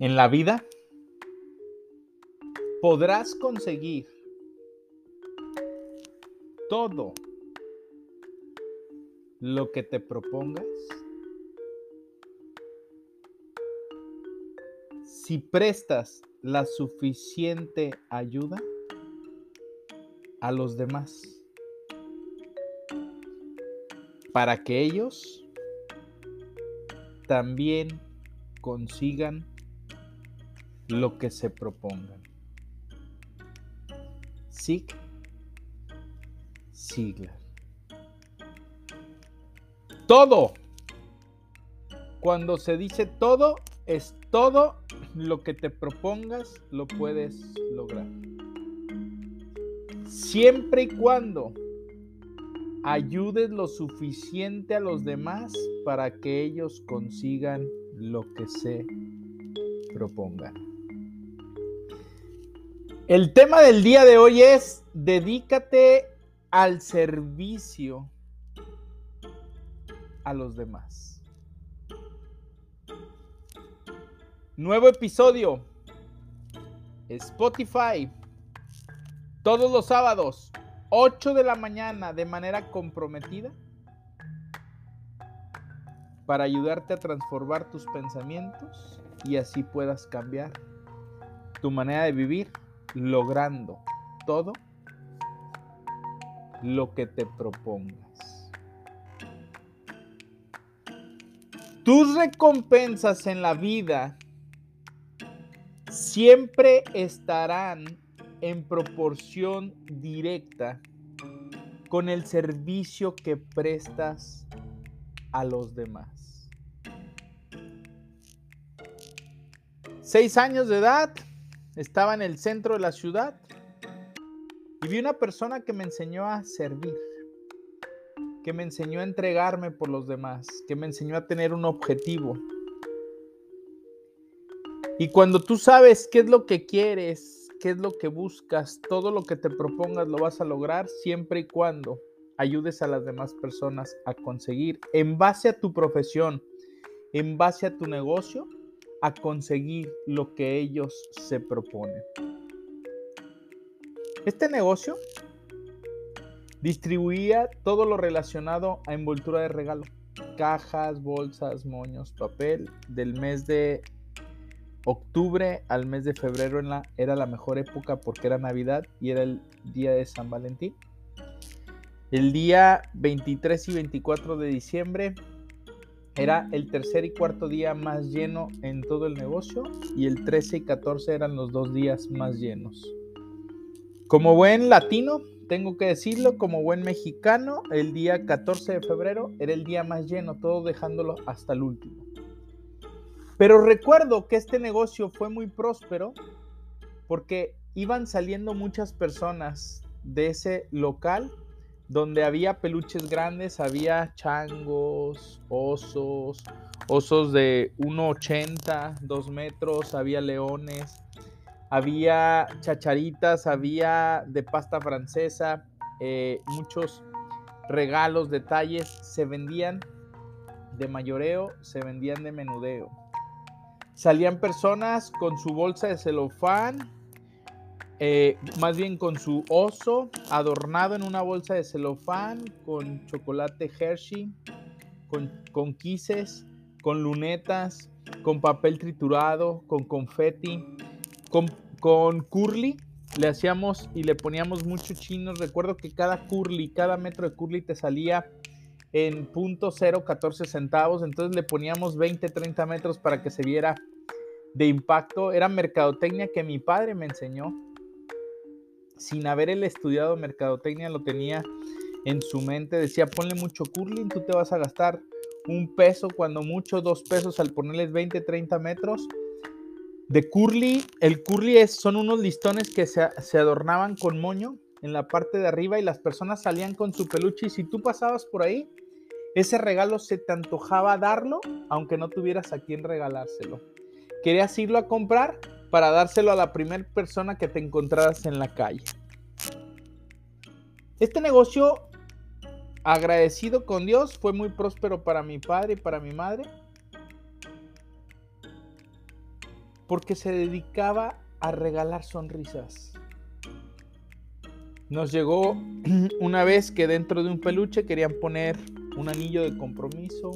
En la vida podrás conseguir todo lo que te propongas si prestas la suficiente ayuda a los demás para que ellos también consigan lo que se propongan. Sig Siglar. Todo. Cuando se dice todo, es todo lo que te propongas, lo puedes lograr. Siempre y cuando ayudes lo suficiente a los demás para que ellos consigan lo que se propongan. El tema del día de hoy es dedícate al servicio a los demás. Nuevo episodio. Spotify. Todos los sábados, 8 de la mañana, de manera comprometida, para ayudarte a transformar tus pensamientos y así puedas cambiar tu manera de vivir logrando todo lo que te propongas. Tus recompensas en la vida siempre estarán en proporción directa con el servicio que prestas a los demás. Seis años de edad, estaba en el centro de la ciudad y vi una persona que me enseñó a servir, que me enseñó a entregarme por los demás, que me enseñó a tener un objetivo. Y cuando tú sabes qué es lo que quieres, qué es lo que buscas, todo lo que te propongas lo vas a lograr siempre y cuando ayudes a las demás personas a conseguir en base a tu profesión, en base a tu negocio, a conseguir lo que ellos se proponen. Este negocio distribuía todo lo relacionado a envoltura de regalo, cajas, bolsas, moños, papel. Del mes de octubre al mes de febrero era la mejor época porque era Navidad y era el día de San Valentín. El día 23 y 24 de diciembre era el tercer y cuarto día más lleno en todo el negocio y el 13 y 14 eran los dos días más llenos. Como buen latino, tengo que decirlo, como buen mexicano, el día 14 de febrero era el día más lleno, todo dejándolo hasta el último. Pero recuerdo que este negocio fue muy próspero porque iban saliendo muchas personas de ese local donde había peluches grandes, había changos, osos, osos de 1,80, 2 metros, había leones, había chacharitas, había de pasta francesa, eh, muchos regalos, detalles, se vendían de mayoreo, se vendían de menudeo. Salían personas con su bolsa de celofán, eh, más bien con su oso adornado en una bolsa de celofán, con chocolate Hershey, con, con quises, con lunetas, con papel triturado, con confeti, con, con curly. Le hacíamos y le poníamos muchos chinos. Recuerdo que cada curly, cada metro de curly te salía en punto cero 14 centavos. Entonces le poníamos 20, 30 metros para que se viera de impacto. Era mercadotecnia que mi padre me enseñó sin haber él estudiado mercadotecnia, lo tenía en su mente. Decía, ponle mucho curling, tú te vas a gastar un peso, cuando mucho dos pesos al ponerles 20, 30 metros. De curly, el curly es, son unos listones que se, se adornaban con moño en la parte de arriba y las personas salían con su peluche y si tú pasabas por ahí, ese regalo se te antojaba darlo, aunque no tuvieras a quién regalárselo. Querías irlo a comprar para dárselo a la primera persona que te encontraras en la calle. Este negocio, agradecido con Dios, fue muy próspero para mi padre y para mi madre, porque se dedicaba a regalar sonrisas. Nos llegó una vez que dentro de un peluche querían poner un anillo de compromiso.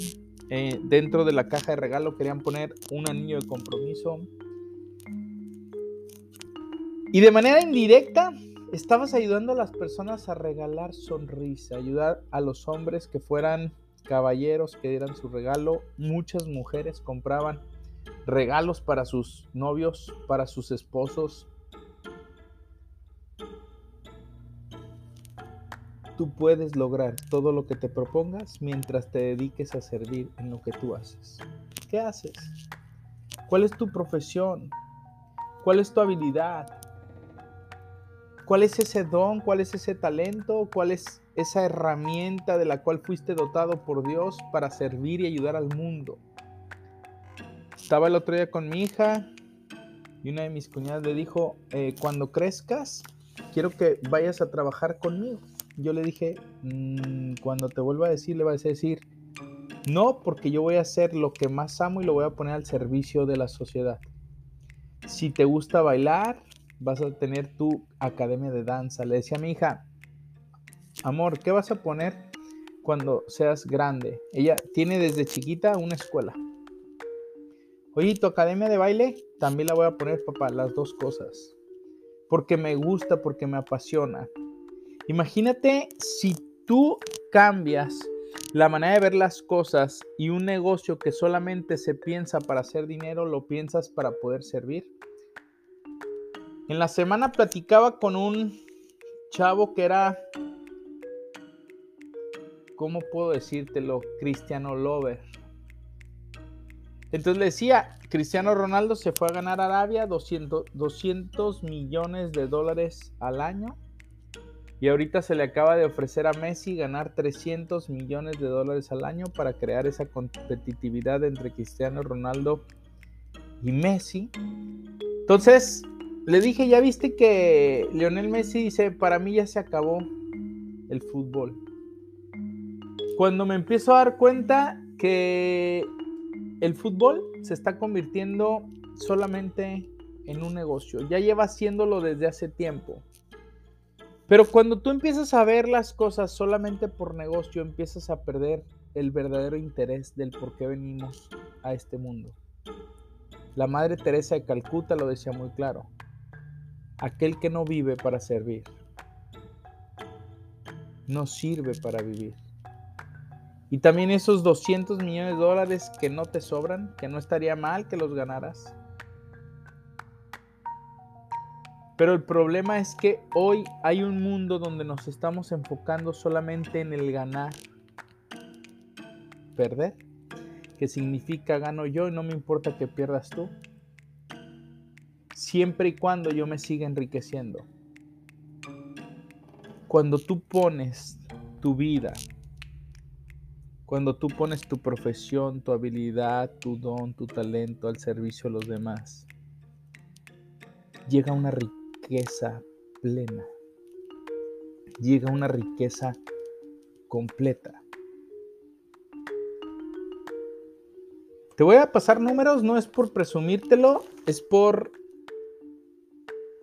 Eh, dentro de la caja de regalo querían poner un anillo de compromiso. Y de manera indirecta estabas ayudando a las personas a regalar sonrisa, ayudar a los hombres que fueran caballeros, que dieran su regalo. Muchas mujeres compraban regalos para sus novios, para sus esposos, Tú puedes lograr todo lo que te propongas mientras te dediques a servir en lo que tú haces. ¿Qué haces? ¿Cuál es tu profesión? ¿Cuál es tu habilidad? ¿Cuál es ese don? ¿Cuál es ese talento? ¿Cuál es esa herramienta de la cual fuiste dotado por Dios para servir y ayudar al mundo? Estaba el otro día con mi hija y una de mis cuñadas le dijo, eh, cuando crezcas, quiero que vayas a trabajar conmigo yo le dije, mm, cuando te vuelva a decir, le vas a decir, no, porque yo voy a hacer lo que más amo y lo voy a poner al servicio de la sociedad. Si te gusta bailar, vas a tener tu academia de danza. Le decía a mi hija, amor, ¿qué vas a poner cuando seas grande? Ella tiene desde chiquita una escuela. Oye, ¿tu academia de baile? También la voy a poner, papá, las dos cosas. Porque me gusta, porque me apasiona. Imagínate si tú cambias la manera de ver las cosas y un negocio que solamente se piensa para hacer dinero, lo piensas para poder servir. En la semana platicaba con un chavo que era, ¿cómo puedo decírtelo? Cristiano Lover. Entonces le decía, Cristiano Ronaldo se fue a ganar Arabia 200, 200 millones de dólares al año y ahorita se le acaba de ofrecer a Messi ganar 300 millones de dólares al año para crear esa competitividad entre Cristiano Ronaldo y Messi. Entonces, le dije, ya viste que Lionel Messi dice, para mí ya se acabó el fútbol. Cuando me empiezo a dar cuenta que el fútbol se está convirtiendo solamente en un negocio, ya lleva haciéndolo desde hace tiempo. Pero cuando tú empiezas a ver las cosas solamente por negocio, empiezas a perder el verdadero interés del por qué venimos a este mundo. La Madre Teresa de Calcuta lo decía muy claro. Aquel que no vive para servir, no sirve para vivir. Y también esos 200 millones de dólares que no te sobran, que no estaría mal que los ganaras, Pero el problema es que hoy hay un mundo donde nos estamos enfocando solamente en el ganar. Perder, que significa gano yo y no me importa que pierdas tú. Siempre y cuando yo me siga enriqueciendo. Cuando tú pones tu vida, cuando tú pones tu profesión, tu habilidad, tu don, tu talento al servicio de los demás, llega una riqueza plena, llega una riqueza completa. Te voy a pasar números, no es por presumírtelo, es por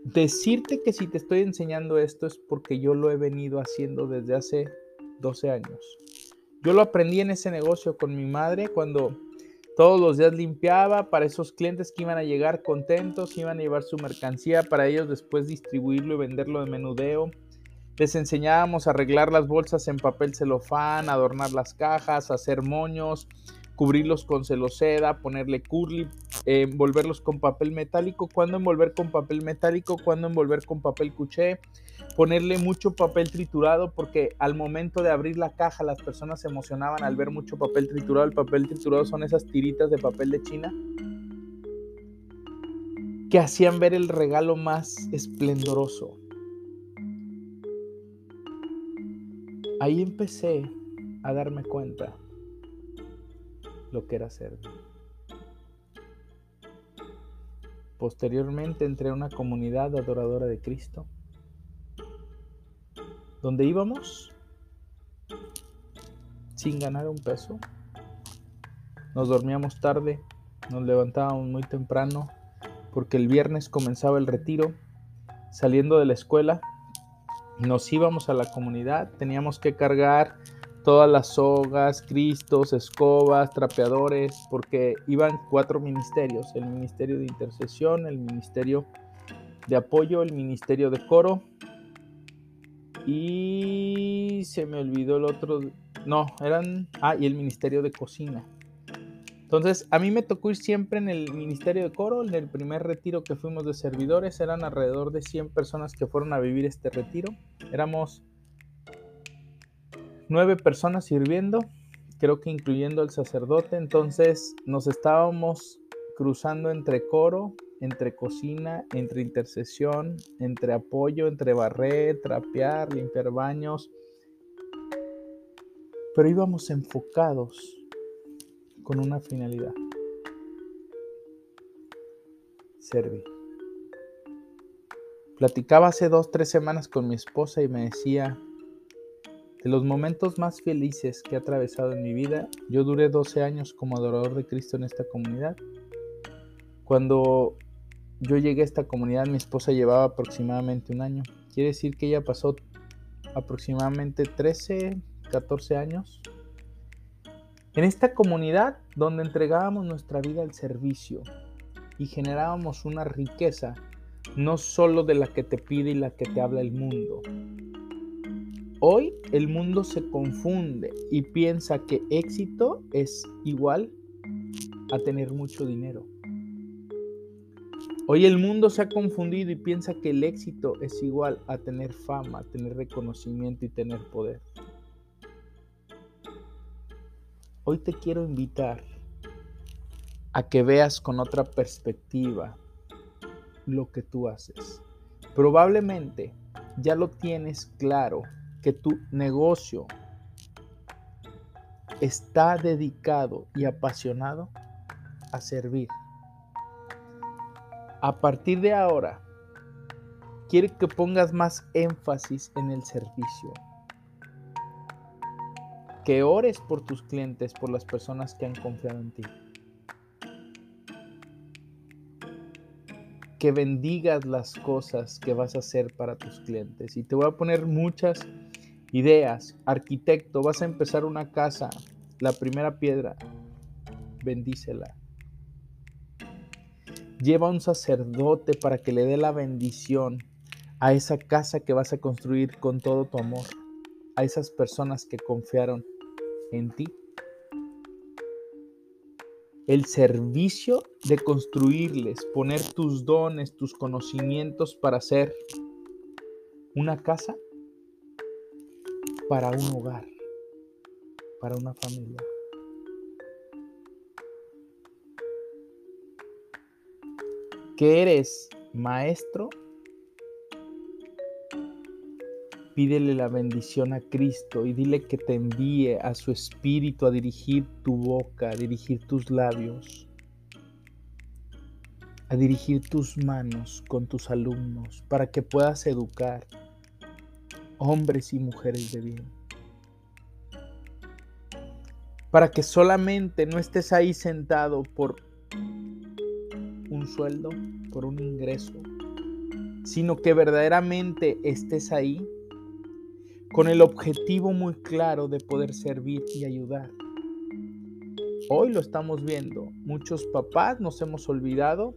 decirte que si te estoy enseñando esto es porque yo lo he venido haciendo desde hace 12 años. Yo lo aprendí en ese negocio con mi madre cuando todos los días limpiaba para esos clientes que iban a llegar contentos, iban a llevar su mercancía para ellos después distribuirlo y venderlo de menudeo. Les enseñábamos a arreglar las bolsas en papel celofán, adornar las cajas, hacer moños, cubrirlos con celoseda, ponerle curly, envolverlos con papel metálico. ¿Cuándo envolver con papel metálico? ¿Cuándo envolver con papel cuché? Ponerle mucho papel triturado porque al momento de abrir la caja las personas se emocionaban al ver mucho papel triturado. El papel triturado son esas tiritas de papel de China. que hacían ver el regalo más esplendoroso. Ahí empecé a darme cuenta lo que era ser. Posteriormente entré a una comunidad adoradora de Cristo, donde íbamos sin ganar un peso. Nos dormíamos tarde, nos levantábamos muy temprano, porque el viernes comenzaba el retiro. Saliendo de la escuela, nos íbamos a la comunidad, teníamos que cargar todas las sogas, cristos, escobas, trapeadores, porque iban cuatro ministerios, el ministerio de intercesión, el ministerio de apoyo, el ministerio de coro y se me olvidó el otro, no, eran, ah, y el ministerio de cocina. Entonces, a mí me tocó ir siempre en el Ministerio de Coro, en el primer retiro que fuimos de servidores, eran alrededor de 100 personas que fueron a vivir este retiro. Éramos nueve personas sirviendo, creo que incluyendo el sacerdote, entonces nos estábamos cruzando entre coro, entre cocina, entre intercesión, entre apoyo, entre barrer, trapear, limpiar baños, pero íbamos enfocados con una finalidad. Servir. Platicaba hace dos, tres semanas con mi esposa y me decía, de los momentos más felices que he atravesado en mi vida, yo duré 12 años como adorador de Cristo en esta comunidad. Cuando yo llegué a esta comunidad, mi esposa llevaba aproximadamente un año. Quiere decir que ella pasó aproximadamente 13, 14 años en esta comunidad donde entregábamos nuestra vida al servicio y generábamos una riqueza, no solo de la que te pide y la que te habla el mundo. Hoy el mundo se confunde y piensa que éxito es igual a tener mucho dinero. Hoy el mundo se ha confundido y piensa que el éxito es igual a tener fama, tener reconocimiento y tener poder. Hoy te quiero invitar a que veas con otra perspectiva lo que tú haces. Probablemente ya lo tienes claro que tu negocio está dedicado y apasionado a servir. A partir de ahora, quiero que pongas más énfasis en el servicio que ores por tus clientes, por las personas que han confiado en ti. Que bendigas las cosas que vas a hacer para tus clientes. Y te voy a poner muchas ideas. Arquitecto, vas a empezar una casa. La primera piedra, bendícela. Lleva un sacerdote para que le dé la bendición a esa casa que vas a construir con todo tu amor, a esas personas que confiaron en ti. El servicio de construirles, poner tus dones, tus conocimientos para hacer una casa para un hogar, para una familia. Que eres maestro Pídele la bendición a Cristo y dile que te envíe a su Espíritu a dirigir tu boca, a dirigir tus labios, a dirigir tus manos con tus alumnos para que puedas educar hombres y mujeres de bien. Para que solamente no estés ahí sentado por un sueldo, por un ingreso, sino que verdaderamente estés ahí con el objetivo muy claro de poder servir y ayudar. Hoy lo estamos viendo, muchos papás nos hemos olvidado,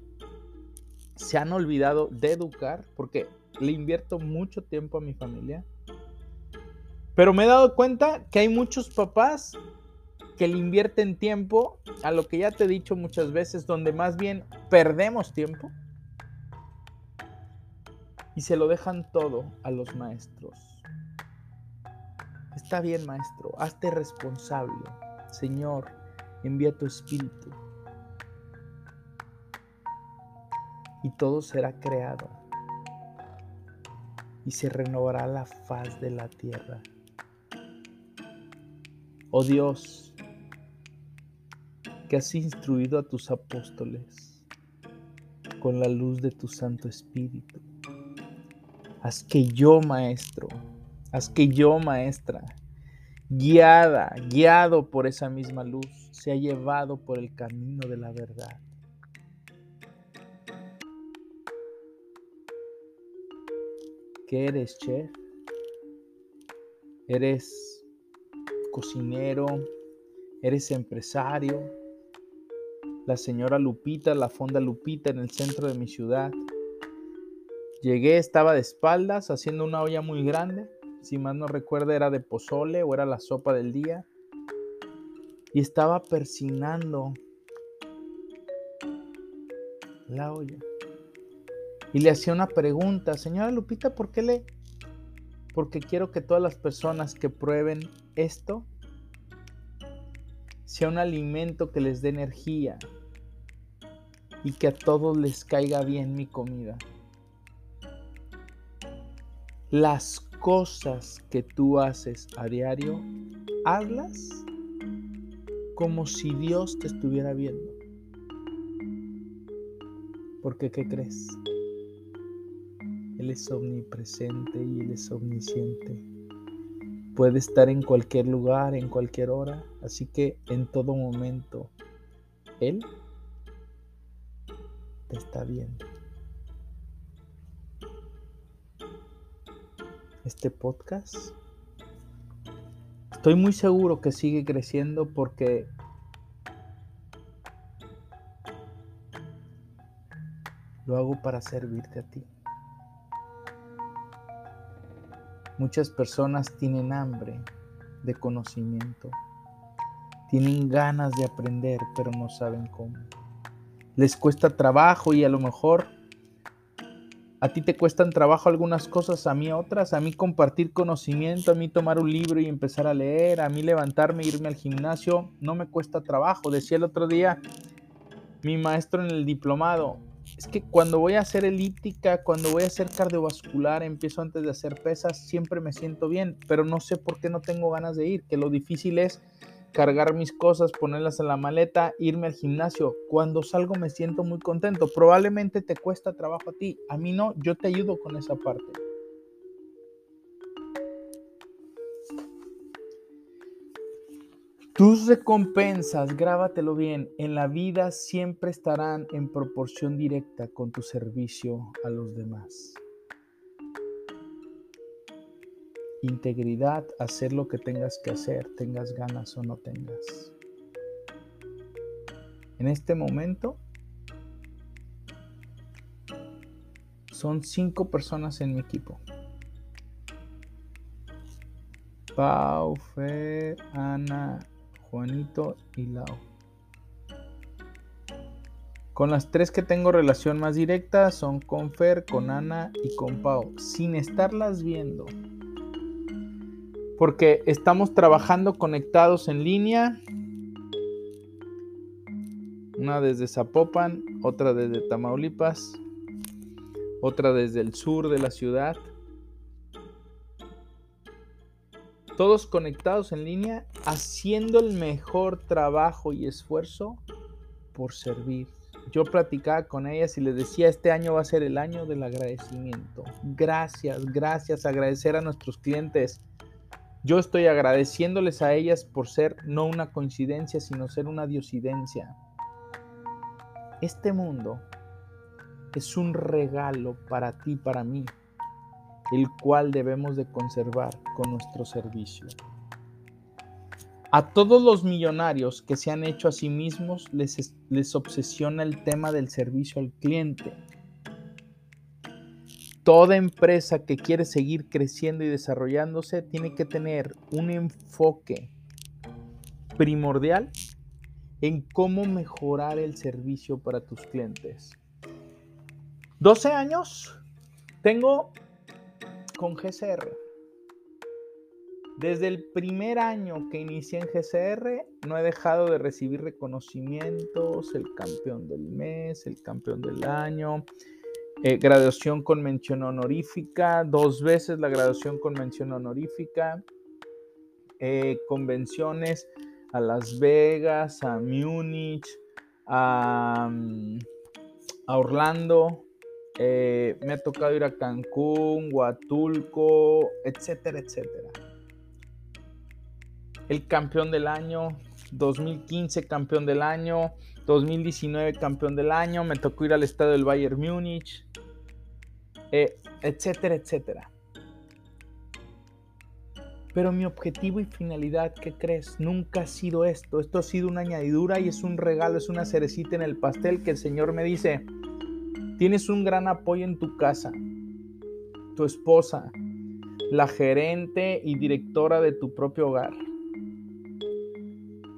se han olvidado de educar, porque le invierto mucho tiempo a mi familia, pero me he dado cuenta que hay muchos papás que le invierten tiempo a lo que ya te he dicho muchas veces, donde más bien perdemos tiempo y se lo dejan todo a los maestros. Está bien, maestro, hazte responsable. Señor, envía tu espíritu. y todo será creado y se renovará la faz de la tierra. Oh Dios, que has instruido a tus apóstoles con la luz de tu Santo Espíritu. Haz que yo, maestro, haz que yo, maestra, guiada, guiado por esa misma luz, sea llevado por el camino de la verdad. ¿Qué eres, chef? ¿Eres cocinero? ¿Eres empresario? La señora Lupita, la fonda Lupita en el centro de mi ciudad. Llegué, estaba de espaldas haciendo una olla muy grande. Si más no recuerdo era de pozole o era la sopa del día. Y estaba persinando la olla y le hacía una pregunta, señora Lupita, ¿por qué le? Porque quiero que todas las personas que prueben esto sea un alimento que les dé energía y que a todos les caiga bien mi comida. Las cosas que tú haces a diario, hazlas como si Dios te estuviera viendo. Porque, ¿qué crees? Él es omnipresente y Él es omnisciente. Puede estar en cualquier lugar, en cualquier hora, así que en todo momento Él te está viendo. Este podcast estoy muy seguro que sigue creciendo porque lo hago para servirte a ti. Muchas personas tienen hambre de conocimiento, tienen ganas de aprender, pero no saben cómo. Les cuesta trabajo y a lo mejor a ti te cuestan trabajo algunas cosas, a mí otras, a mí compartir conocimiento, a mí tomar un libro y empezar a leer, a mí levantarme e irme al gimnasio, no me cuesta trabajo. Decía el otro día mi maestro en el diplomado, es que cuando voy a hacer elíptica, cuando voy a hacer cardiovascular, empiezo antes de hacer pesas, siempre me siento bien, pero no sé por qué no tengo ganas de ir, que lo difícil es cargar mis cosas, ponerlas en la maleta, irme al gimnasio. Cuando salgo me siento muy contento. Probablemente te cuesta trabajo a ti, a mí no, yo te ayudo con esa parte. Tus recompensas, grábatelo bien, en la vida siempre estarán en proporción directa con tu servicio a los demás. Integridad, hacer lo que tengas que hacer, tengas ganas o no tengas. En este momento son cinco personas en mi equipo. Pau, Fer, Ana, Juanito y Lau. Con las tres que tengo relación más directa son con Fer, con Ana y con Pau, sin estarlas viendo. Porque estamos trabajando conectados en línea. Una desde Zapopan, otra desde Tamaulipas, otra desde el sur de la ciudad. Todos conectados en línea, haciendo el mejor trabajo y esfuerzo por servir. Yo platicaba con ellas y les decía, este año va a ser el año del agradecimiento. Gracias, gracias, agradecer a nuestros clientes. Yo estoy agradeciéndoles a ellas por ser no una coincidencia, sino ser una diosidencia. Este mundo es un regalo para ti, para mí el cual debemos de conservar con nuestro servicio. A todos los millonarios que se han hecho a sí mismos les, les obsesiona el tema del servicio al cliente. Toda empresa que quiere seguir creciendo y desarrollándose tiene que tener un enfoque primordial en cómo mejorar el servicio para tus clientes. 12 años. Tengo con GCR. Desde el primer año que inicié en GCR, no he dejado de recibir reconocimientos, el campeón del mes, el campeón del año, eh, graduación con mención honorífica, dos veces la graduación con mención honorífica, eh, convenciones a Las Vegas, a Múnich, a, mm, Orlando, eh, me ha tocado ir a Cancún, Huatulco, etcétera, etcétera el campeón del año, 2015 campeón del año, 2019 campeón del año, me tocó ir al estadio del Bayern Múnich, eh, etcétera, etcétera. Pero mi objetivo y finalidad, ¿qué crees? Nunca ha sido esto. Esto ha sido una añadidura y es un regalo, es una cerecita en el pastel que el Señor me dice, tienes un gran apoyo en tu casa, tu esposa, la gerente y directora de tu propio hogar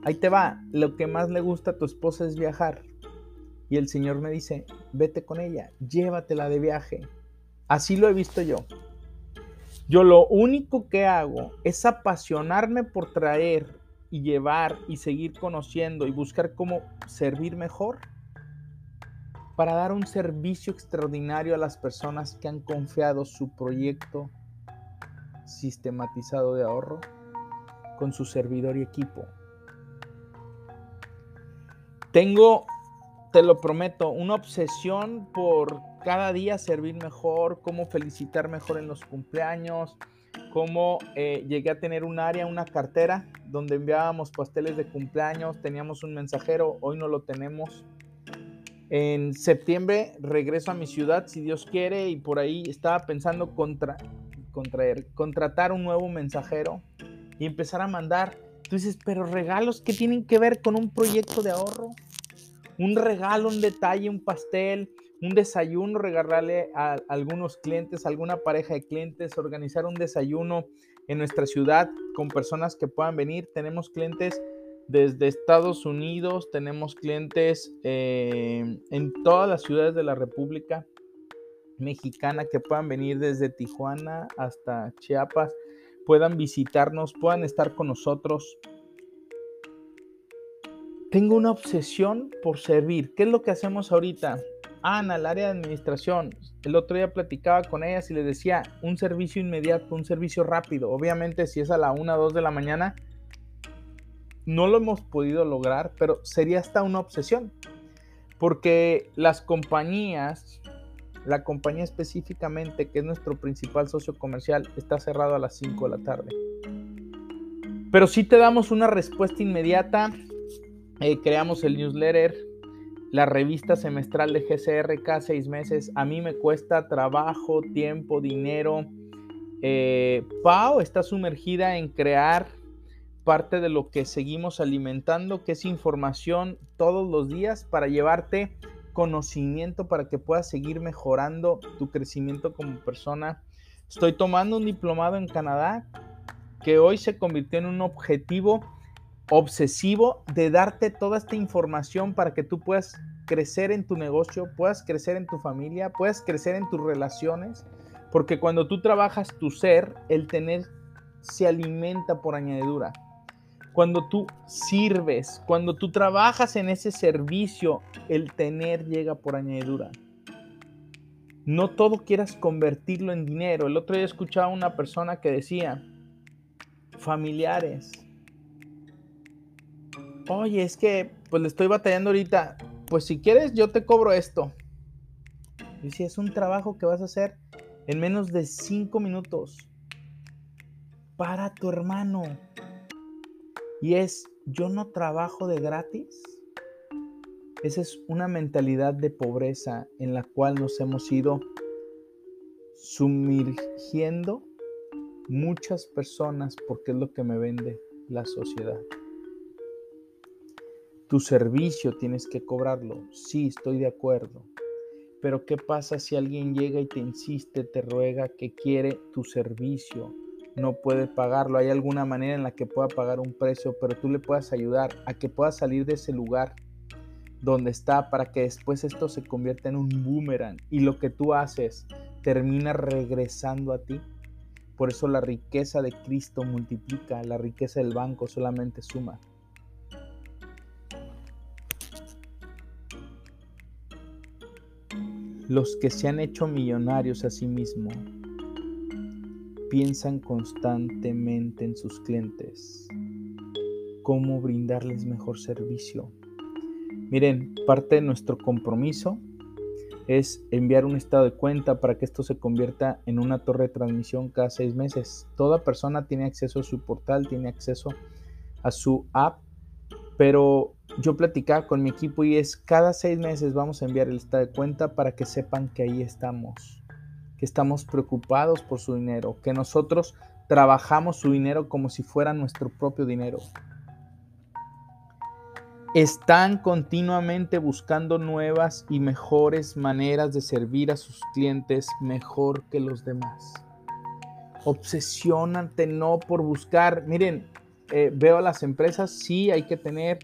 Ahí te va, lo que más le gusta a tu esposa es viajar. Y el Señor me dice, vete con ella, llévatela de viaje. Así lo he visto yo. Yo lo único que hago es apasionarme por traer y llevar y seguir conociendo y buscar cómo servir mejor para dar un servicio extraordinario a las personas que han confiado su proyecto sistematizado de ahorro con su servidor y equipo. Tengo, te lo prometo, una obsesión por cada día servir mejor, cómo felicitar mejor en los cumpleaños, cómo eh, llegué a tener un área, una cartera donde enviábamos pasteles de cumpleaños, teníamos un mensajero, hoy no lo tenemos. En septiembre regreso a mi ciudad, si Dios quiere, y por ahí estaba pensando contra, contraer, contratar un nuevo mensajero y empezar a mandar Tú dices, pero regalos, ¿qué tienen que ver con un proyecto de ahorro? Un regalo, un detalle, un pastel, un desayuno, regalarle a algunos clientes, alguna pareja de clientes, organizar un desayuno en nuestra ciudad con personas que puedan venir. Tenemos clientes desde Estados Unidos, tenemos clientes eh, en todas las ciudades de la República Mexicana que puedan venir desde Tijuana hasta Chiapas puedan visitarnos, puedan estar con nosotros. Tengo una obsesión por servir. ¿Qué es lo que hacemos ahorita? Ana, el área de administración. El otro día platicaba con ellas y les decía un servicio inmediato, un servicio rápido. Obviamente, si es a la 1 o 2 de la mañana, no lo hemos podido lograr, pero sería hasta una obsesión. Porque las compañías la compañía específicamente, que es nuestro principal socio comercial, está cerrado a las 5 de la tarde. Pero si te damos una respuesta inmediata. Eh, creamos el newsletter, la revista semestral de GCR cada seis meses. A mí me cuesta trabajo, tiempo, dinero. Eh, Pau está sumergida en crear parte de lo que seguimos alimentando, que es información todos los días para llevarte conocimiento para que puedas seguir mejorando tu crecimiento como persona. Estoy tomando un diplomado en Canadá que hoy se convirtió en un objetivo obsesivo de darte toda esta información para que tú puedas crecer en tu negocio, puedas crecer en tu familia, puedas crecer en tus relaciones, porque cuando tú trabajas tu ser, el tener se alimenta por añadidura cuando tú sirves, cuando tú trabajas en ese servicio, el tener llega por añadidura. No todo quieras convertirlo en dinero. El otro día escuchaba una persona que decía, familiares, oye, es que pues le estoy batallando ahorita, pues si quieres yo te cobro esto. Y si es un trabajo que vas a hacer en menos de cinco minutos para tu hermano y es, yo no trabajo de gratis. Esa es una mentalidad de pobreza en la cual nos hemos ido sumergiendo muchas personas porque es lo que me vende la sociedad. Tu servicio tienes que cobrarlo. Sí, estoy de acuerdo. Pero ¿qué pasa si alguien llega y te insiste, te ruega que quiere tu servicio? No puede pagarlo. Hay alguna manera en la que pueda pagar un precio, pero tú le puedas ayudar a que pueda salir de ese lugar donde está para que después esto se convierta en un boomerang y lo que tú haces termina regresando a ti. Por eso la riqueza de Cristo multiplica, la riqueza del banco solamente suma. Los que se han hecho millonarios a sí mismos piensan constantemente en sus clientes, cómo brindarles mejor servicio. Miren, parte de nuestro compromiso es enviar un estado de cuenta para que esto se convierta en una torre de transmisión cada seis meses. Toda persona tiene acceso a su portal, tiene acceso a su app, pero yo platicaba con mi equipo y es cada seis meses vamos a enviar el estado de cuenta para que sepan que ahí estamos, que estamos preocupados por su dinero, que nosotros trabajamos su dinero como si fuera nuestro propio dinero están continuamente buscando nuevas y mejores maneras de servir a sus clientes mejor que los demás. Obsesionante no por buscar. Miren, eh, veo a las empresas, sí hay que tener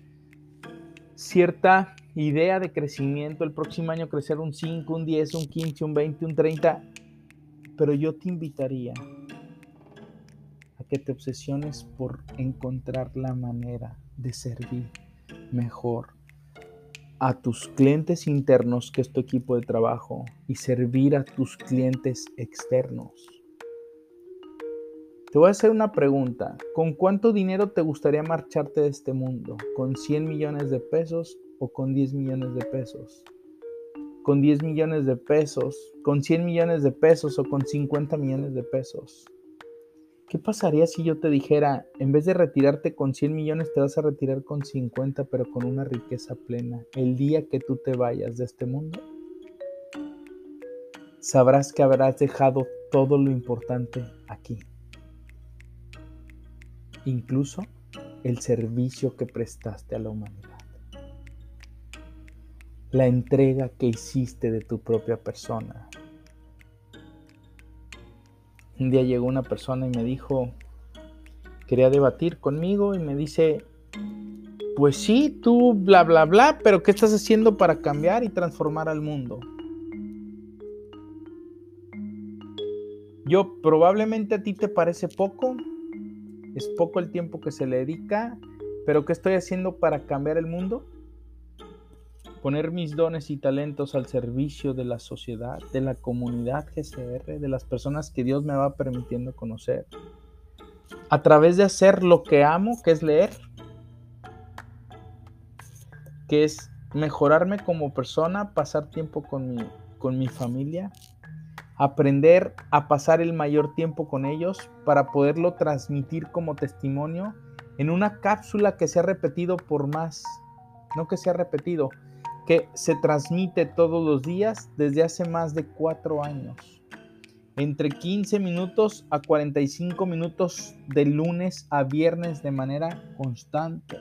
cierta idea de crecimiento. El próximo año crecer un 5, un 10, un 15, un 20, un 30. Pero yo te invitaría a que te obsesiones por encontrar la manera de servir mejor a tus clientes internos, que es tu equipo de trabajo, y servir a tus clientes externos. Te voy a hacer una pregunta. ¿Con cuánto dinero te gustaría marcharte de este mundo? ¿Con 100 millones de pesos o con 10 millones de pesos? ¿Con 10 millones de pesos? ¿Con 100 millones de pesos o con 50 millones de pesos? ¿Qué pasaría si yo te dijera, en vez de retirarte con 100 millones, te vas a retirar con 50, pero con una riqueza plena, el día que tú te vayas de este mundo? Sabrás que habrás dejado todo lo importante aquí, incluso el servicio que prestaste a la humanidad, la entrega que hiciste de tu propia persona, un día llegó una persona y me dijo, quería debatir conmigo y me dice, pues sí, tú bla, bla, bla, pero ¿qué estás haciendo para cambiar y transformar al mundo? Yo probablemente a ti te parece poco, es poco el tiempo que se le dedica, pero ¿qué estoy haciendo para cambiar el mundo? Poner mis dones y talentos al servicio de la sociedad, de la comunidad GCR, de las personas que Dios me va permitiendo conocer. A través de hacer lo que amo, que es leer, que es mejorarme como persona, pasar tiempo con mi, con mi familia, aprender a pasar el mayor tiempo con ellos para poderlo transmitir como testimonio en una cápsula que se ha repetido por más, no que se ha repetido, que se transmite todos los días desde hace más de cuatro años. Entre 15 minutos a 45 minutos de lunes a viernes de manera constante.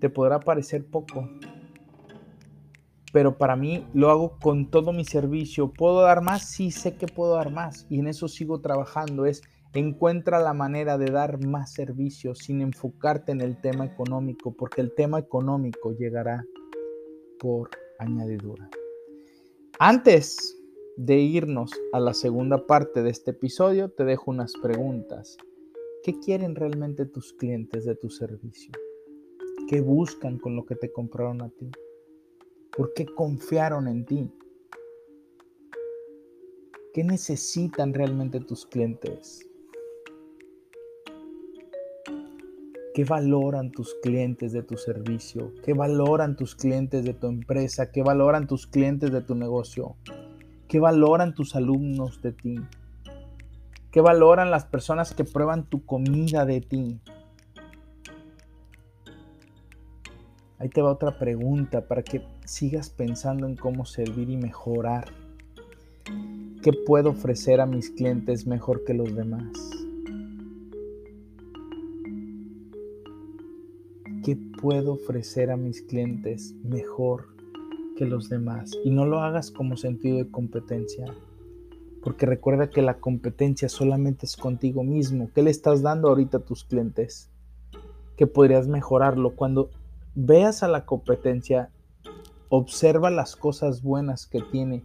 Te podrá parecer poco, pero para mí lo hago con todo mi servicio. ¿Puedo dar más? Sí, sé que puedo dar más y en eso sigo trabajando. Es Encuentra la manera de dar más servicios sin enfocarte en el tema económico, porque el tema económico llegará por añadidura. Antes de irnos a la segunda parte de este episodio, te dejo unas preguntas. ¿Qué quieren realmente tus clientes de tu servicio? ¿Qué buscan con lo que te compraron a ti? ¿Por qué confiaron en ti? ¿Qué necesitan realmente tus clientes? ¿Qué valoran tus clientes de tu servicio? ¿Qué valoran tus clientes de tu empresa? ¿Qué valoran tus clientes de tu negocio? ¿Qué valoran tus alumnos de ti? ¿Qué valoran las personas que prueban tu comida de ti? Ahí te va otra pregunta para que sigas pensando en cómo servir y mejorar. ¿Qué puedo ofrecer a mis clientes mejor que los demás? ¿Qué puedo ofrecer a mis clientes mejor que los demás? Y no lo hagas como sentido de competencia, porque recuerda que la competencia solamente es contigo mismo. ¿Qué le estás dando ahorita a tus clientes? Que podrías mejorarlo. Cuando veas a la competencia, observa las cosas buenas que tiene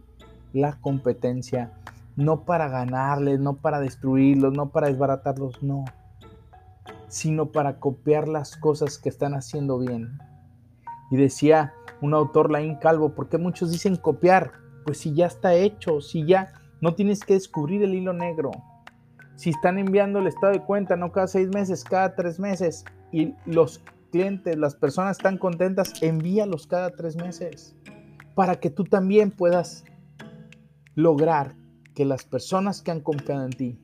la competencia no para ganarles, no para destruirlos, no para desbaratarlos, no, sino para copiar las cosas que están haciendo bien. Y decía un autor, Laín Calvo, ¿por qué muchos dicen copiar? Pues si ya está hecho, si ya no tienes que descubrir el hilo negro. Si están enviando el estado de cuenta, no cada seis meses, cada tres meses, y los clientes, las personas están contentas, envíalos cada tres meses para que tú también puedas lograr que las personas que han confiado en ti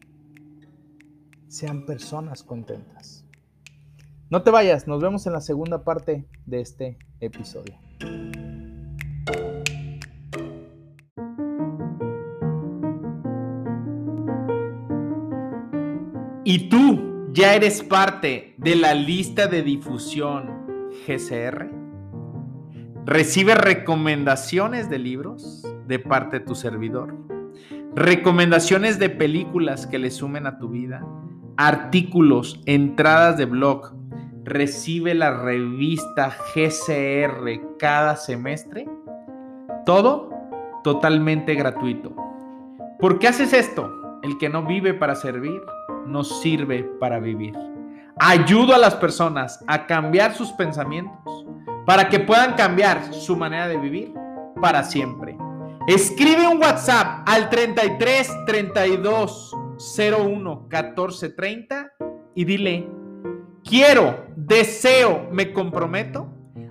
sean personas contentas. No te vayas, nos vemos en la segunda parte de este episodio. ¿Y tú ya eres parte de la lista de difusión GCR? ¿Recibe recomendaciones de libros de parte de tu servidor? recomendaciones de películas que le sumen a tu vida, artículos, entradas de blog. Recibe la revista GCR cada semestre. Todo totalmente gratuito. ¿Por qué haces esto? El que no vive para servir, no sirve para vivir. Ayudo a las personas a cambiar sus pensamientos para que puedan cambiar su manera de vivir para siempre. Escribe un WhatsApp al 33 32 01 14 30 y dile, quiero, deseo, me comprometo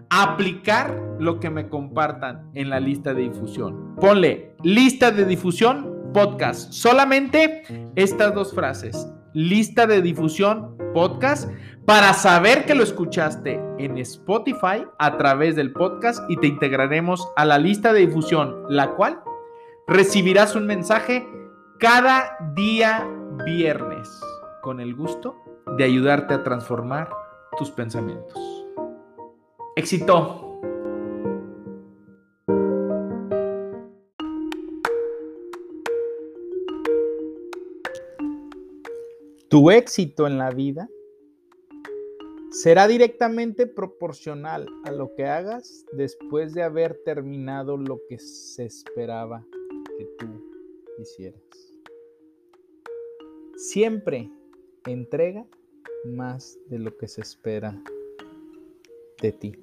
a aplicar lo que me compartan en la lista de difusión. Ponle lista de difusión podcast. Solamente estas dos frases. Lista de difusión podcast para saber que lo escuchaste en Spotify a través del podcast y te integraremos a la lista de difusión, la cual recibirás un mensaje cada día viernes con el gusto de ayudarte a transformar tus pensamientos. Éxito. Tu éxito en la vida será directamente proporcional a lo que hagas después de haber terminado lo que se esperaba que tú hicieras. Siempre entrega más de lo que se espera de ti.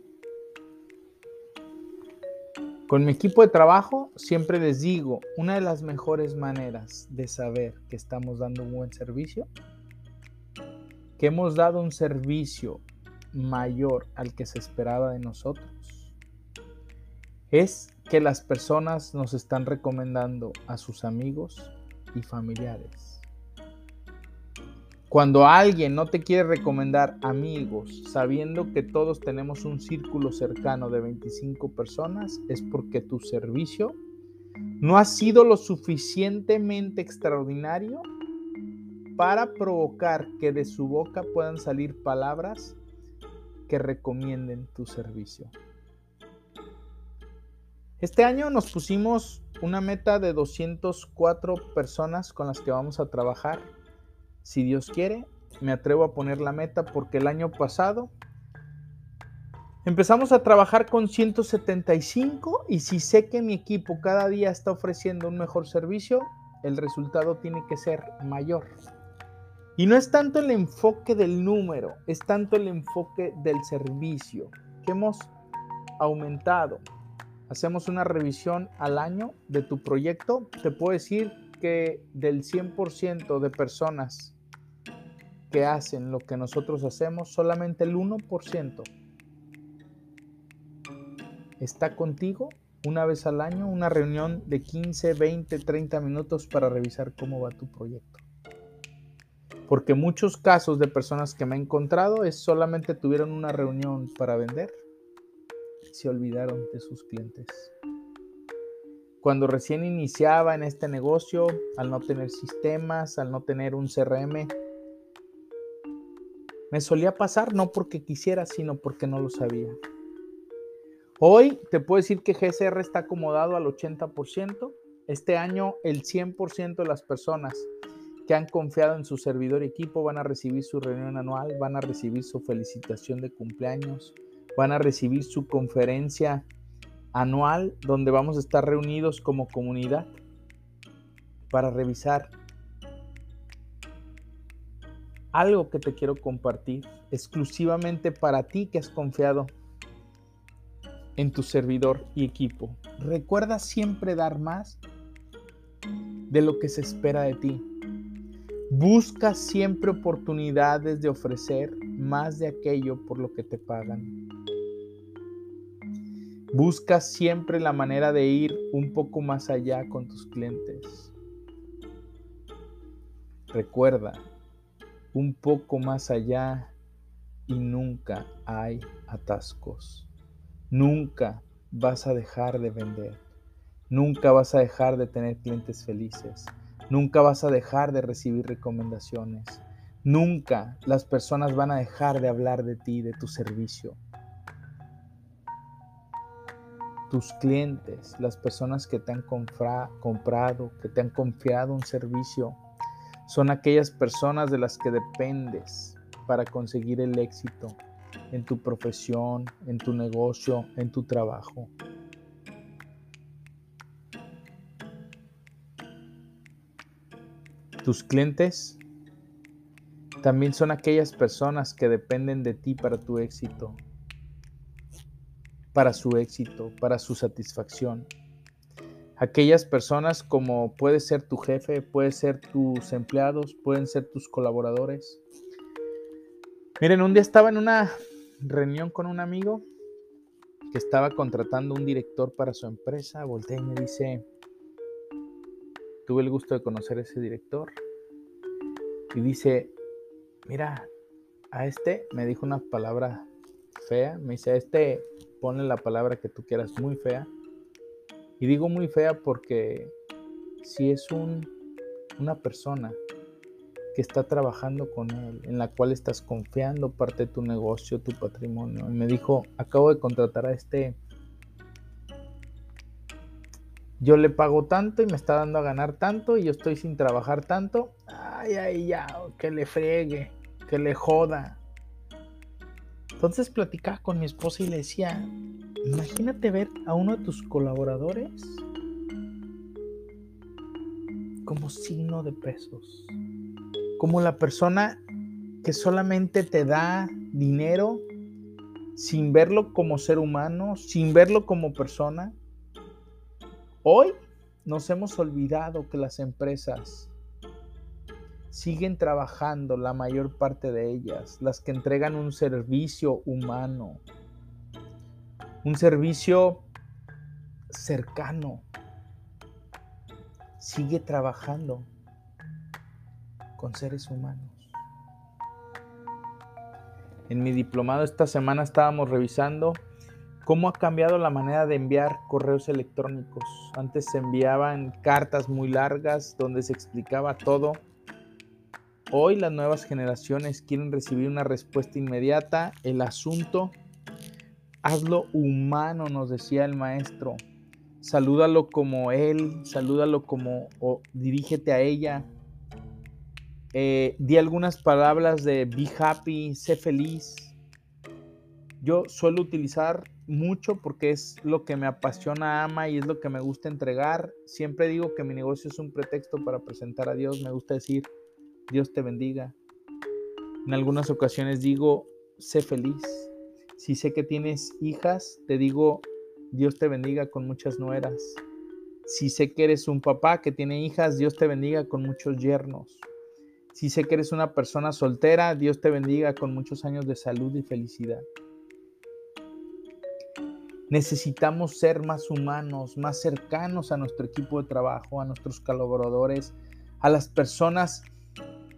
Con mi equipo de trabajo siempre les digo, una de las mejores maneras de saber que estamos dando un buen servicio que hemos dado un servicio mayor al que se esperaba de nosotros, es que las personas nos están recomendando a sus amigos y familiares. Cuando alguien no te quiere recomendar amigos, sabiendo que todos tenemos un círculo cercano de 25 personas, es porque tu servicio no ha sido lo suficientemente extraordinario para provocar que de su boca puedan salir palabras que recomienden tu servicio. Este año nos pusimos una meta de 204 personas con las que vamos a trabajar. Si Dios quiere, me atrevo a poner la meta porque el año pasado empezamos a trabajar con 175 y si sé que mi equipo cada día está ofreciendo un mejor servicio, el resultado tiene que ser mayor. Y no es tanto el enfoque del número, es tanto el enfoque del servicio que hemos aumentado. Hacemos una revisión al año de tu proyecto. Te puedo decir que del 100% de personas hacen lo que nosotros hacemos, solamente el 1% está contigo una vez al año, una reunión de 15, 20, 30 minutos para revisar cómo va tu proyecto. Porque muchos casos de personas que me he encontrado es solamente tuvieron una reunión para vender y se olvidaron de sus clientes. Cuando recién iniciaba en este negocio, al no tener sistemas, al no tener un CRM, me solía pasar no porque quisiera, sino porque no lo sabía. Hoy te puedo decir que GCR está acomodado al 80%. Este año el 100% de las personas que han confiado en su servidor y equipo van a recibir su reunión anual, van a recibir su felicitación de cumpleaños, van a recibir su conferencia anual donde vamos a estar reunidos como comunidad para revisar algo que te quiero compartir exclusivamente para ti que has confiado en tu servidor y equipo. Recuerda siempre dar más de lo que se espera de ti. Busca siempre oportunidades de ofrecer más de aquello por lo que te pagan. Busca siempre la manera de ir un poco más allá con tus clientes. Recuerda, un poco más allá y nunca hay atascos. Nunca vas a dejar de vender. Nunca vas a dejar de tener clientes felices. Nunca vas a dejar de recibir recomendaciones. Nunca las personas van a dejar de hablar de ti, de tu servicio. tus clientes, las personas que te han comprado, que te han confiado un servicio, son aquellas personas de las que dependes para conseguir el éxito en tu profesión, en tu negocio, en tu trabajo. Tus clientes también son aquellas personas que dependen de ti para tu éxito, para su éxito, para su satisfacción. Aquellas personas como puede ser tu jefe, puede ser tus empleados, pueden ser tus colaboradores. Miren, un día estaba en una reunión con un amigo que estaba contratando un director para su empresa. Voltea y me dice, tuve el gusto de conocer a ese director. Y dice, mira, a este me dijo una palabra fea. Me dice, a este ponle la palabra que tú quieras, muy fea. Y digo muy fea porque si es un, una persona que está trabajando con él, en la cual estás confiando parte de tu negocio, tu patrimonio. Y me dijo, acabo de contratar a este, yo le pago tanto y me está dando a ganar tanto y yo estoy sin trabajar tanto. Ay, ay, ya, que le friegue, que le joda. Entonces platicaba con mi esposa y le decía, imagínate ver a uno de tus colaboradores como signo de pesos, como la persona que solamente te da dinero sin verlo como ser humano, sin verlo como persona. Hoy nos hemos olvidado que las empresas siguen trabajando la mayor parte de ellas, las que entregan un servicio humano, un servicio cercano, sigue trabajando con seres humanos. En mi diplomado esta semana estábamos revisando cómo ha cambiado la manera de enviar correos electrónicos. Antes se enviaban cartas muy largas donde se explicaba todo Hoy las nuevas generaciones quieren recibir una respuesta inmediata. El asunto, hazlo humano, nos decía el maestro. Salúdalo como él, salúdalo como o dirígete a ella. Eh, di algunas palabras de be happy, sé feliz. Yo suelo utilizar mucho porque es lo que me apasiona, ama y es lo que me gusta entregar. Siempre digo que mi negocio es un pretexto para presentar a Dios. Me gusta decir, Dios te bendiga. En algunas ocasiones digo, sé feliz. Si sé que tienes hijas, te digo, Dios te bendiga con muchas nueras. Si sé que eres un papá que tiene hijas, Dios te bendiga con muchos yernos. Si sé que eres una persona soltera, Dios te bendiga con muchos años de salud y felicidad. Necesitamos ser más humanos, más cercanos a nuestro equipo de trabajo, a nuestros colaboradores, a las personas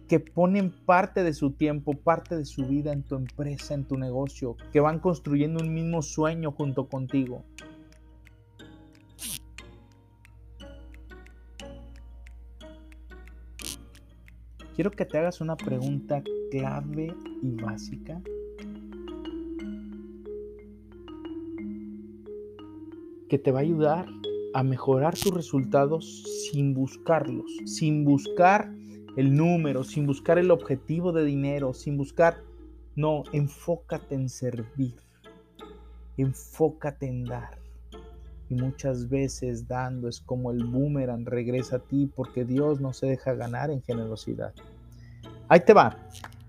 que ponen parte de su tiempo, parte de su vida en tu empresa, en tu negocio, que van construyendo un mismo sueño junto contigo. Quiero que te hagas una pregunta clave y básica. que te va a ayudar a mejorar tus resultados sin buscarlos, sin buscar el número, sin buscar el objetivo de dinero, sin buscar... No, enfócate en servir. Enfócate en dar. Y muchas veces dando es como el boomerang regresa a ti porque Dios no se deja ganar en generosidad. Ahí te va.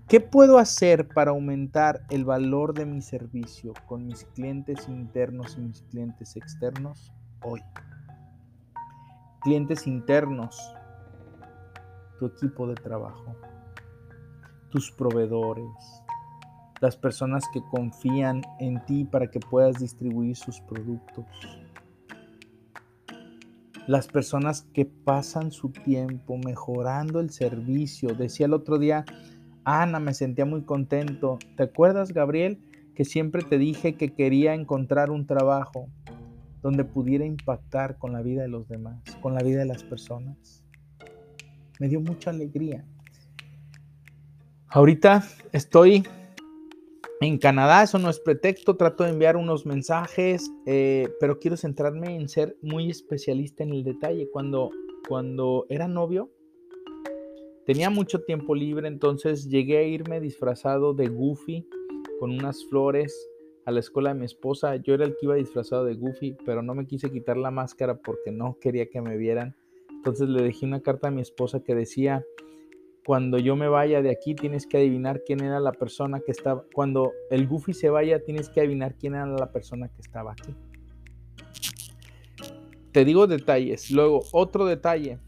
¿Qué puedo hacer para aumentar el valor de mi servicio con mis clientes internos y mis clientes externos hoy? Clientes internos, tu equipo de trabajo, tus proveedores, las personas que confían en ti para que puedas distribuir sus productos, las personas que pasan su tiempo mejorando el servicio. Decía el otro día, Ana, me sentía muy contento. ¿Te acuerdas, Gabriel, que siempre te dije que quería encontrar un trabajo donde pudiera impactar con la vida de los demás, con la vida de las personas? Me dio mucha alegría. Ahorita estoy en Canadá, eso no es pretexto, trato de enviar unos mensajes, eh, pero quiero centrarme en ser muy especialista en el detalle. Cuando, cuando era novio, tenía mucho tiempo libre, entonces llegué a irme disfrazado de Goofy con unas flores a la escuela de mi esposa. Yo era el que iba disfrazado de Goofy, pero no me quise quitar la máscara porque no quería que me vieran. Entonces le dejé una carta a mi esposa que decía, cuando yo me vaya de aquí, tienes que adivinar quién era la persona que estaba. Cuando el Goofy se vaya, tienes que adivinar quién era la persona que estaba aquí. Te digo detalles. Luego, otro detalle.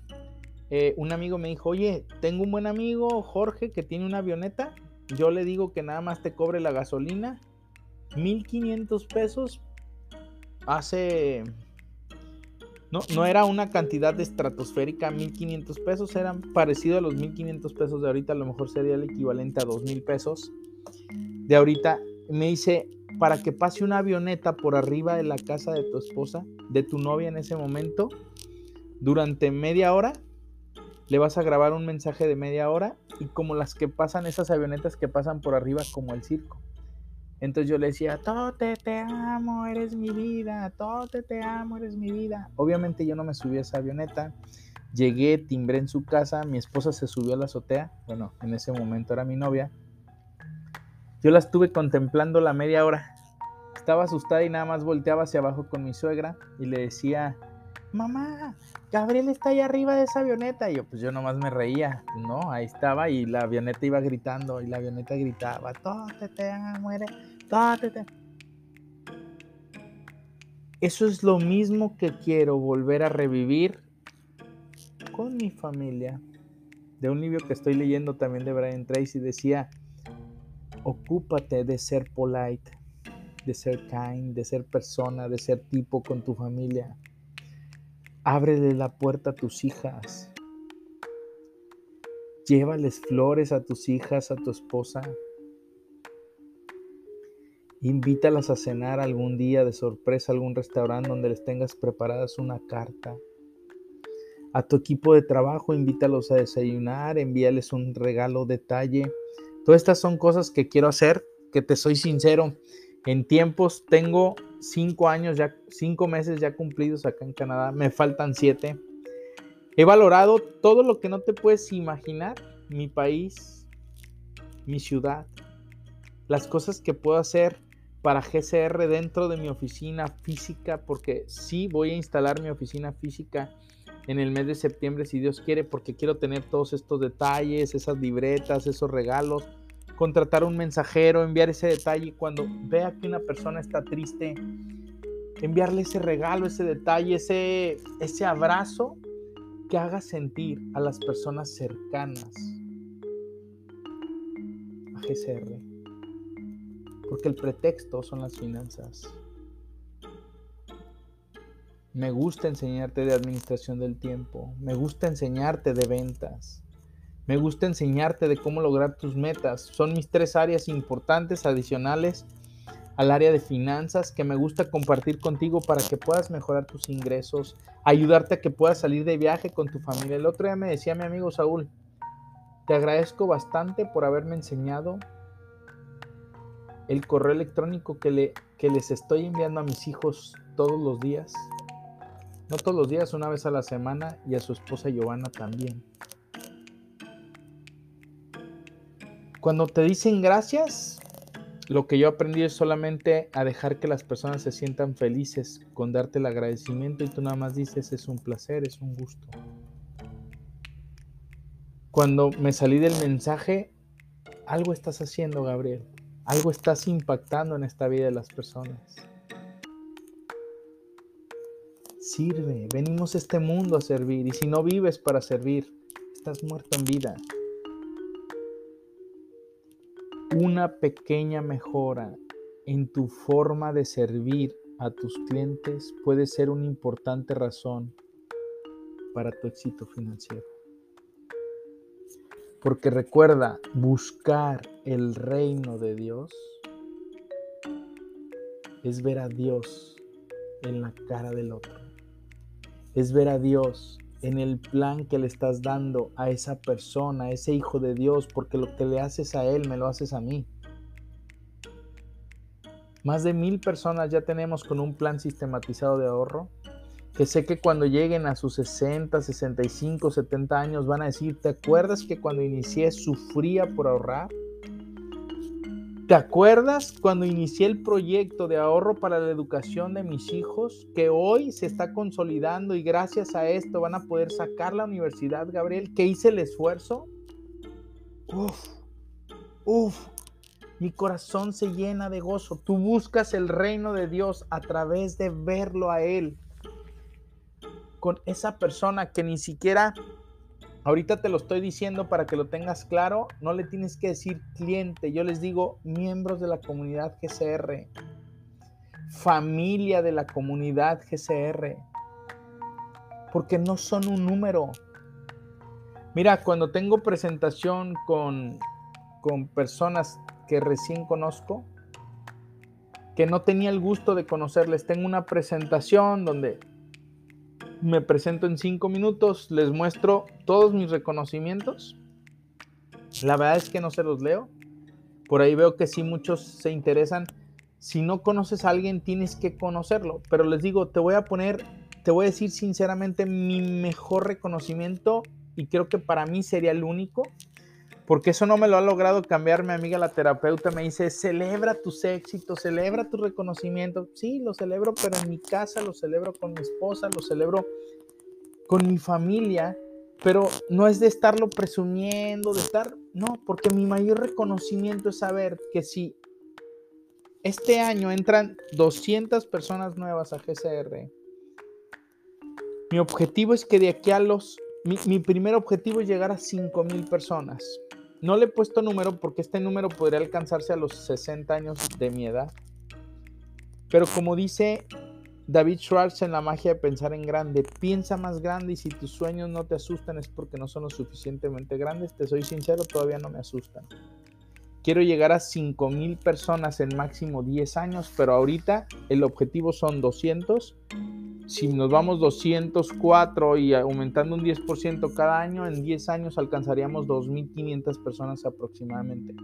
Eh, un amigo me dijo, oye, tengo un buen amigo, Jorge, que tiene una avioneta. Yo le digo que nada más te cobre la gasolina. 1500 pesos. Hace no, no era una cantidad estratosférica, 1500 pesos, eran parecido a los 1500 pesos de ahorita, a lo mejor sería el equivalente a 2000 pesos de ahorita. Me dice, para que pase una avioneta por arriba de la casa de tu esposa, de tu novia en ese momento, durante media hora, le vas a grabar un mensaje de media hora y como las que pasan, esas avionetas que pasan por arriba como el circo. Entonces yo le decía, Tote, te amo, eres mi vida, Tote, te amo, eres mi vida. Obviamente yo no me subí a esa avioneta. Llegué, timbré en su casa, mi esposa se subió a la azotea, bueno, en ese momento era mi novia. Yo la estuve contemplando la media hora. Estaba asustada y nada más volteaba hacia abajo con mi suegra y le decía, mamá, Gabriel está ahí arriba de esa avioneta. Y yo, pues yo nomás me reía, ¿no? Ahí estaba y la avioneta iba gritando y la avioneta gritaba, Tote, te amo, eres eso es lo mismo que quiero volver a revivir con mi familia. De un libro que estoy leyendo también de Brian Tracy decía, ocúpate de ser polite, de ser kind, de ser persona, de ser tipo con tu familia. Ábrele la puerta a tus hijas. Llévales flores a tus hijas, a tu esposa. Invítalas a cenar algún día de sorpresa a algún restaurante donde les tengas preparadas una carta. A tu equipo de trabajo invítalos a desayunar, envíales un regalo detalle. Todas estas son cosas que quiero hacer, que te soy sincero. En tiempos tengo cinco años ya, cinco meses ya cumplidos acá en Canadá. Me faltan siete. He valorado todo lo que no te puedes imaginar. Mi país, mi ciudad, las cosas que puedo hacer para GCR dentro de mi oficina física, porque sí voy a instalar mi oficina física en el mes de septiembre, si Dios quiere, porque quiero tener todos estos detalles, esas libretas, esos regalos, contratar un mensajero, enviar ese detalle. Cuando vea que una persona está triste, enviarle ese regalo, ese detalle, ese, ese abrazo que haga sentir a las personas cercanas a GCR porque el pretexto son las finanzas. Me gusta enseñarte de administración del tiempo, me gusta enseñarte de ventas, me gusta enseñarte de cómo lograr tus metas. Son mis tres áreas importantes adicionales al área de finanzas que me gusta compartir contigo para que puedas mejorar tus ingresos, ayudarte a que puedas salir de viaje con tu familia. El otro día me decía mi amigo Saúl, te agradezco bastante por haberme enseñado el correo electrónico que, le, que les estoy enviando a mis hijos todos los días. No todos los días, una vez a la semana y a su esposa Giovanna también. Cuando te dicen gracias, lo que yo aprendí es solamente a dejar que las personas se sientan felices con darte el agradecimiento y tú nada más dices es un placer, es un gusto. Cuando me salí del mensaje, algo estás haciendo, Gabriel. Algo estás impactando en esta vida de las personas. Sirve, venimos a este mundo a servir y si no vives para servir, estás muerto en vida una pequeña mejora en tu forma de servir a tus clientes puede ser una importante razón para tu éxito financiero. Porque recuerda, buscar el reino de Dios es ver a Dios en la cara del otro. Es ver a Dios en el plan que le estás dando a esa persona, a ese hijo de Dios, porque lo que le haces a él me lo haces a mí. Más de mil personas ya tenemos con un plan sistematizado de ahorro, que sé que cuando lleguen a sus 60, 65, 70 años van a decir, ¿te acuerdas que cuando inicié sufría por ahorrar? ¿Te acuerdas cuando inicié el proyecto de ahorro para la educación de mis hijos que hoy se está consolidando y gracias a esto van a poder sacar la universidad, Gabriel? ¿Que hice el esfuerzo? Uf, uf, mi corazón se llena de gozo. Tú buscas el reino de Dios a través de verlo a Él con esa persona que ni siquiera Ahorita te lo estoy diciendo para que lo tengas claro, no le tienes que decir cliente, yo les digo miembros de la comunidad GCR, familia de la comunidad GCR, porque no son un número. Mira, cuando tengo presentación con, con personas que recién conozco, que no tenía el gusto de conocerles, tengo una presentación donde me presento en cinco minutos, les muestro todos mis reconocimientos. La verdad es que no se los leo. Por ahí veo que sí muchos se interesan. Si no conoces a alguien, tienes que conocerlo. Pero les digo, te voy a poner, te voy a decir sinceramente mi mejor reconocimiento y creo que para mí sería el único porque eso no me lo ha logrado cambiar mi amiga la terapeuta. Me dice, celebra tus éxitos, celebra tu reconocimiento. Sí, lo celebro, pero en mi casa lo celebro con mi esposa, lo celebro con mi familia, pero no es de estarlo presumiendo, de estar, no, porque mi mayor reconocimiento es saber que si este año entran 200 personas nuevas a GCR, mi objetivo es que de aquí a los, mi, primer objetivo es llegar a 5 mil personas. No le he puesto número porque este número podría alcanzarse a los 60 años de mi edad. Pero como dice David Schwartz en La magia de pensar en grande, piensa más grande y si tus sueños no te asustan es porque no son lo suficientemente grandes. Te soy sincero, todavía no me asustan. Quiero llegar a 5.000 personas en máximo 10 años, pero ahorita el objetivo son 200 si nos vamos 204 y aumentando un 10% cada año, en 10 años alcanzaríamos 2.500 personas aproximadamente.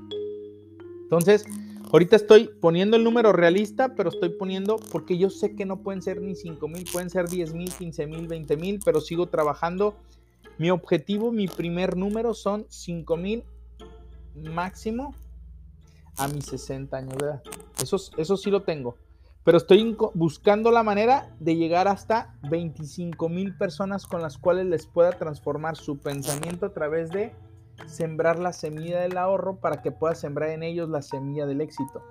Entonces, ahorita estoy poniendo el número realista, pero estoy poniendo porque yo sé que no pueden ser ni 5.000, pueden ser 10.000, 15.000, 20.000, pero sigo trabajando. Mi objetivo, mi primer número son 5.000 máximo a mis 60 años de edad. Eso, eso sí lo tengo pero estoy buscando la manera de llegar hasta 25 mil personas con las cuales les pueda transformar su pensamiento a través de sembrar la semilla del ahorro para que pueda sembrar en ellos la semilla del éxito.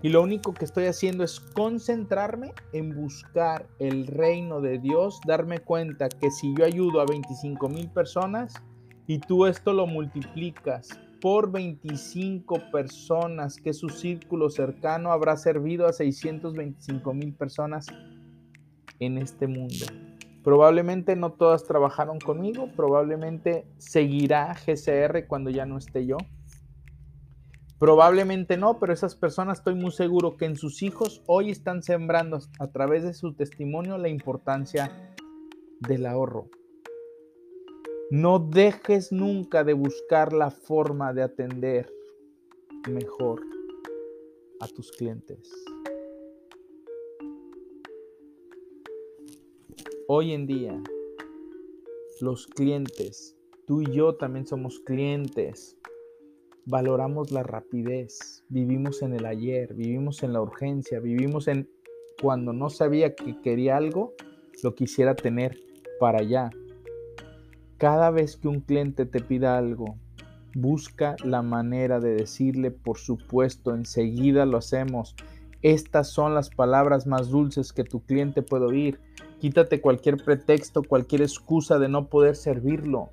Y lo único que estoy haciendo es concentrarme en buscar el reino de Dios, darme cuenta que si yo ayudo a 25 mil personas y tú esto lo multiplicas por 25 personas, que su círculo cercano habrá servido a 625 mil personas en este mundo. Probablemente no todas trabajaron conmigo, probablemente seguirá GCR cuando ya no esté yo. Probablemente no, pero esas personas estoy muy seguro que en sus hijos hoy están sembrando a través de su testimonio la importancia del ahorro. No dejes nunca de buscar la forma de atender mejor a tus clientes. Hoy en día, los clientes, tú y yo también somos clientes. valoramos la rapidez, vivimos en el ayer, vivimos en la urgencia, vivimos en cuando no sabía que quería algo, lo quisiera tener para allá. Cada vez que un cliente te pida algo, busca la manera de decirle, por supuesto, enseguida lo hacemos. Estas son las palabras más dulces que tu cliente puede oír. Quítate cualquier pretexto, cualquier excusa de no poder servirlo.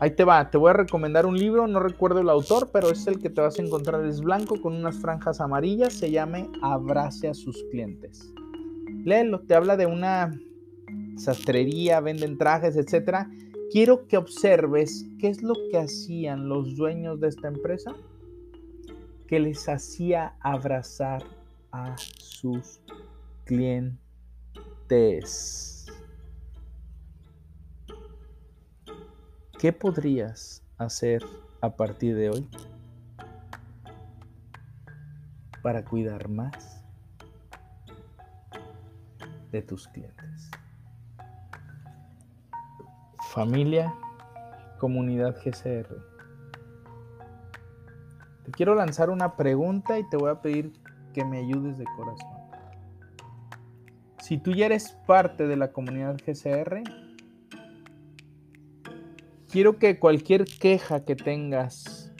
Ahí te va, te voy a recomendar un libro, no recuerdo el autor, pero es el que te vas a encontrar, es blanco con unas franjas amarillas, se llama Abrace a sus clientes. Léelo, te habla de una sastrería, venden trajes, etc. Quiero que observes qué es lo que hacían los dueños de esta empresa, que les hacía abrazar a sus clientes. ¿Qué podrías hacer a partir de hoy para cuidar más de tus clientes? Familia, comunidad GCR. Te quiero lanzar una pregunta y te voy a pedir que me ayudes de corazón. Si tú ya eres parte de la comunidad GCR, quiero que cualquier queja que tengas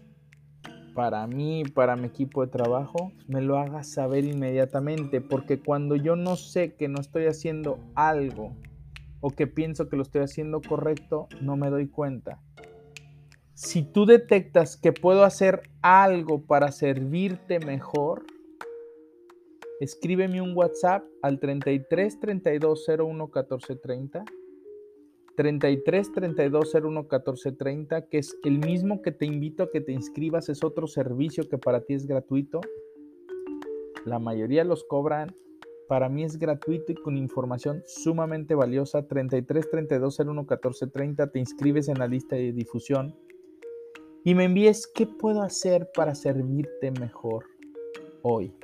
para mí, para mi equipo de trabajo, me lo hagas saber inmediatamente, porque cuando yo no sé que no estoy haciendo algo o que pienso que lo estoy haciendo correcto, no me doy cuenta. Si tú detectas que puedo hacer algo para servirte mejor, escríbeme un WhatsApp al 33 32 01 14 30 33 32 01 14 30, que es el mismo que te invito a que te inscribas, es otro servicio que para ti es gratuito. La mayoría los cobran. Para mí es gratuito y con información sumamente valiosa. 33 32 01 14 30, te inscribes en la lista de difusión y me envíes qué puedo hacer para servirte mejor hoy.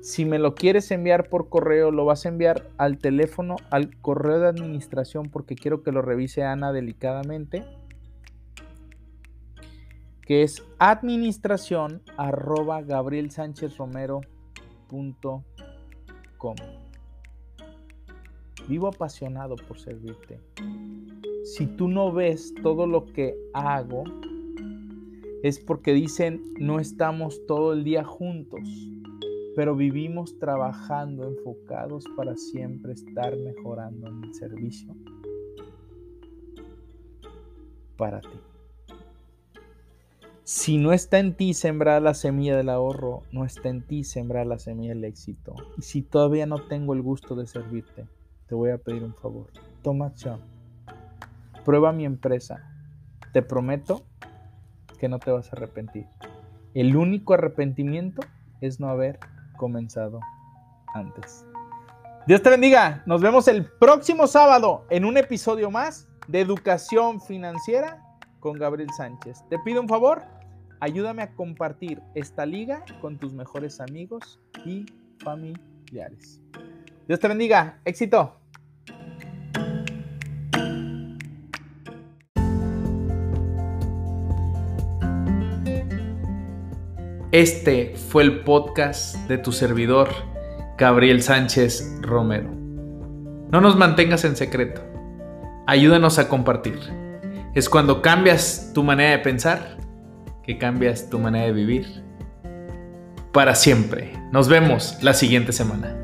Si me lo quieres enviar por correo, lo vas a enviar al teléfono, al correo de administración, porque quiero que lo revise Ana delicadamente, que es administración arroba gabrielsanchezromero.com. Vivo apasionado por servirte. Si tú no ves todo lo que hago, es porque dicen no estamos todo el día juntos pero vivimos trabajando enfocados para siempre estar mejorando en el servicio para ti. Si no está en ti sembrar la semilla del ahorro, no está en ti sembrar la semilla del éxito. Y si todavía no tengo el gusto de servirte, te voy a pedir un favor. Toma acción. Prueba mi empresa. Te prometo que no te vas a arrepentir. El único arrepentimiento es no haber comenzado antes. Dios te bendiga. Nos vemos el próximo sábado en un episodio más de Educación Financiera con Gabriel Sánchez. Te pido un favor, ayúdame a compartir esta liga con tus mejores amigos y familiares. Dios te bendiga. Éxito. Este fue el podcast de tu servidor, Gabriel Sánchez Romero. No nos mantengas en secreto. Ayúdanos a compartir. Es cuando cambias tu manera de pensar que cambias tu manera de vivir. Para siempre. Nos vemos la siguiente semana.